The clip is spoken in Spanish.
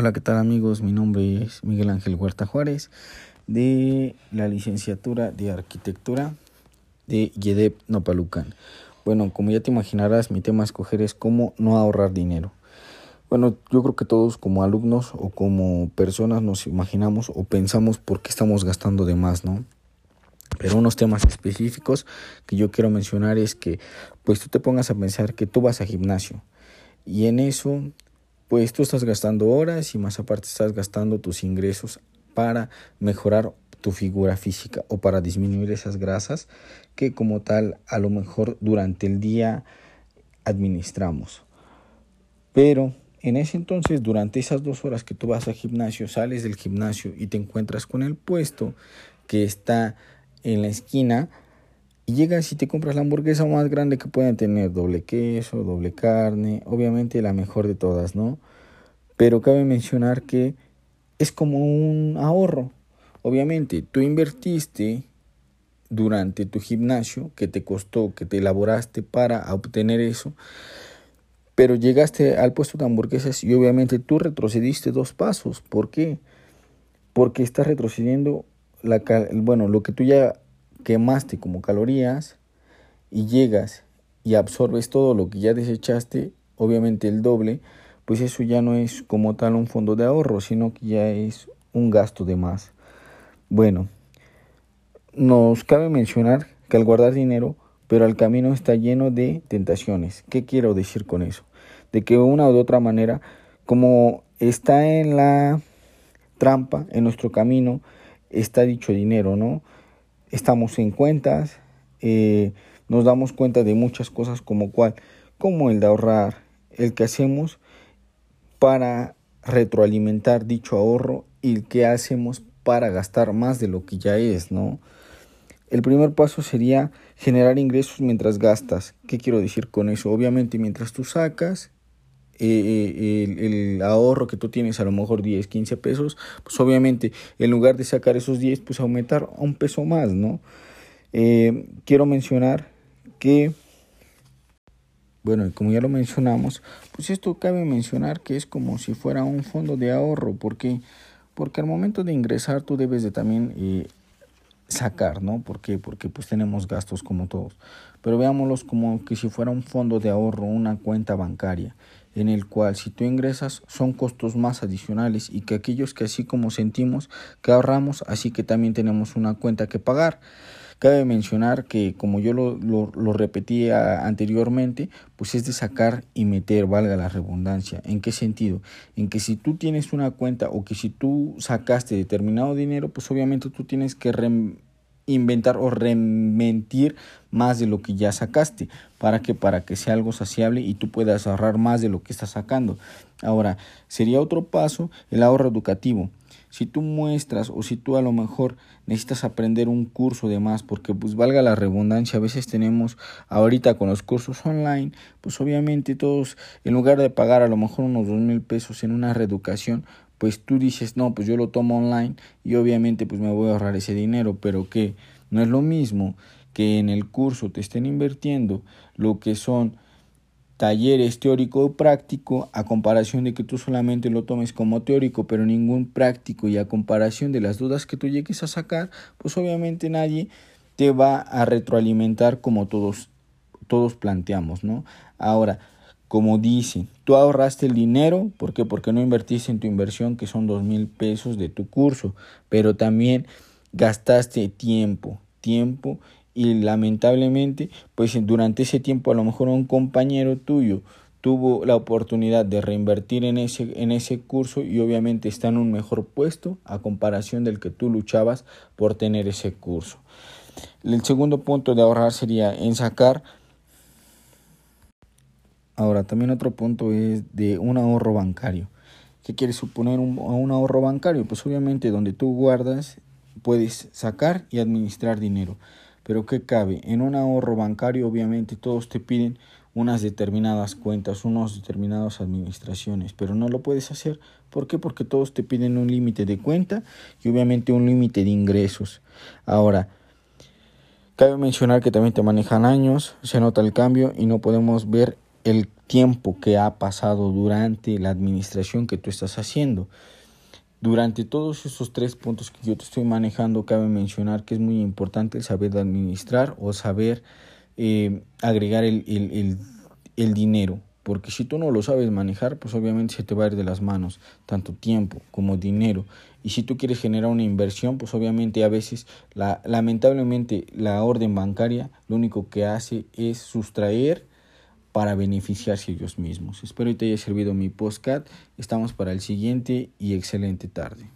Hola, ¿qué tal amigos? Mi nombre es Miguel Ángel Huerta Juárez de la licenciatura de arquitectura de YEDEP Nopalucan. Bueno, como ya te imaginarás, mi tema a escoger es cómo no ahorrar dinero. Bueno, yo creo que todos como alumnos o como personas nos imaginamos o pensamos por qué estamos gastando de más, ¿no? Pero unos temas específicos que yo quiero mencionar es que pues tú te pongas a pensar que tú vas a gimnasio y en eso pues tú estás gastando horas y más aparte estás gastando tus ingresos para mejorar tu figura física o para disminuir esas grasas que como tal a lo mejor durante el día administramos. Pero en ese entonces, durante esas dos horas que tú vas al gimnasio, sales del gimnasio y te encuentras con el puesto que está en la esquina, y llegas y te compras la hamburguesa más grande que pueden tener, doble queso, doble carne, obviamente la mejor de todas, ¿no? Pero cabe mencionar que es como un ahorro. Obviamente, tú invertiste durante tu gimnasio, que te costó, que te elaboraste para obtener eso, pero llegaste al puesto de hamburguesas y obviamente tú retrocediste dos pasos. ¿Por qué? Porque estás retrocediendo la, bueno, lo que tú ya quemaste como calorías y llegas y absorbes todo lo que ya desechaste, obviamente el doble, pues eso ya no es como tal un fondo de ahorro, sino que ya es un gasto de más. Bueno, nos cabe mencionar que al guardar dinero, pero el camino está lleno de tentaciones. ¿Qué quiero decir con eso? De que una u otra manera, como está en la trampa, en nuestro camino, está dicho dinero, ¿no? Estamos en cuentas, eh, nos damos cuenta de muchas cosas como cual, como el de ahorrar, el que hacemos para retroalimentar dicho ahorro y el que hacemos para gastar más de lo que ya es, ¿no? El primer paso sería generar ingresos mientras gastas. ¿Qué quiero decir con eso? Obviamente mientras tú sacas, eh, el, ahorro que tú tienes a lo mejor 10, 15 pesos, pues obviamente en lugar de sacar esos 10, pues aumentar un peso más, ¿no? Eh, quiero mencionar que, bueno, como ya lo mencionamos, pues esto cabe mencionar que es como si fuera un fondo de ahorro, porque porque al momento de ingresar tú debes de también eh, sacar, ¿no? ¿Por qué? Porque pues tenemos gastos como todos. Pero veámoslos como que si fuera un fondo de ahorro, una cuenta bancaria, en el cual si tú ingresas son costos más adicionales y que aquellos que así como sentimos que ahorramos, así que también tenemos una cuenta que pagar. Cabe mencionar que, como yo lo, lo, lo, repetía anteriormente, pues es de sacar y meter, valga la redundancia. ¿En qué sentido? En que si tú tienes una cuenta o que si tú sacaste determinado dinero, pues obviamente tú tienes que inventar o rementir más de lo que ya sacaste. ¿Para que Para que sea algo saciable y tú puedas ahorrar más de lo que estás sacando. Ahora, sería otro paso el ahorro educativo si tú muestras o si tú a lo mejor necesitas aprender un curso de más, porque pues valga la redundancia, a veces tenemos ahorita con los cursos online, pues obviamente todos, en lugar de pagar a lo mejor unos dos mil pesos en una reeducación, pues tú dices, no, pues yo lo tomo online y obviamente pues me voy a ahorrar ese dinero, pero que no es lo mismo que en el curso te estén invirtiendo lo que son talleres teórico o práctico a comparación de que tú solamente lo tomes como teórico pero ningún práctico y a comparación de las dudas que tú llegues a sacar pues obviamente nadie te va a retroalimentar como todos todos planteamos no ahora como dicen tú ahorraste el dinero ¿por qué? porque no invertiste en tu inversión que son dos mil pesos de tu curso pero también gastaste tiempo tiempo y lamentablemente pues durante ese tiempo a lo mejor un compañero tuyo tuvo la oportunidad de reinvertir en ese, en ese curso y obviamente está en un mejor puesto a comparación del que tú luchabas por tener ese curso. El segundo punto de ahorrar sería en sacar. Ahora, también otro punto es de un ahorro bancario. ¿Qué quiere suponer un, un ahorro bancario? Pues obviamente donde tú guardas puedes sacar y administrar dinero. Pero ¿qué cabe? En un ahorro bancario obviamente todos te piden unas determinadas cuentas, unas determinadas administraciones, pero no lo puedes hacer. ¿Por qué? Porque todos te piden un límite de cuenta y obviamente un límite de ingresos. Ahora, cabe mencionar que también te manejan años, se nota el cambio y no podemos ver el tiempo que ha pasado durante la administración que tú estás haciendo. Durante todos esos tres puntos que yo te estoy manejando, cabe mencionar que es muy importante el saber administrar o saber eh, agregar el, el, el dinero. Porque si tú no lo sabes manejar, pues obviamente se te va a ir de las manos, tanto tiempo como dinero. Y si tú quieres generar una inversión, pues obviamente a veces, la, lamentablemente, la orden bancaria lo único que hace es sustraer para beneficiarse ellos mismos. Espero que te haya servido mi postcat. Estamos para el siguiente y excelente tarde.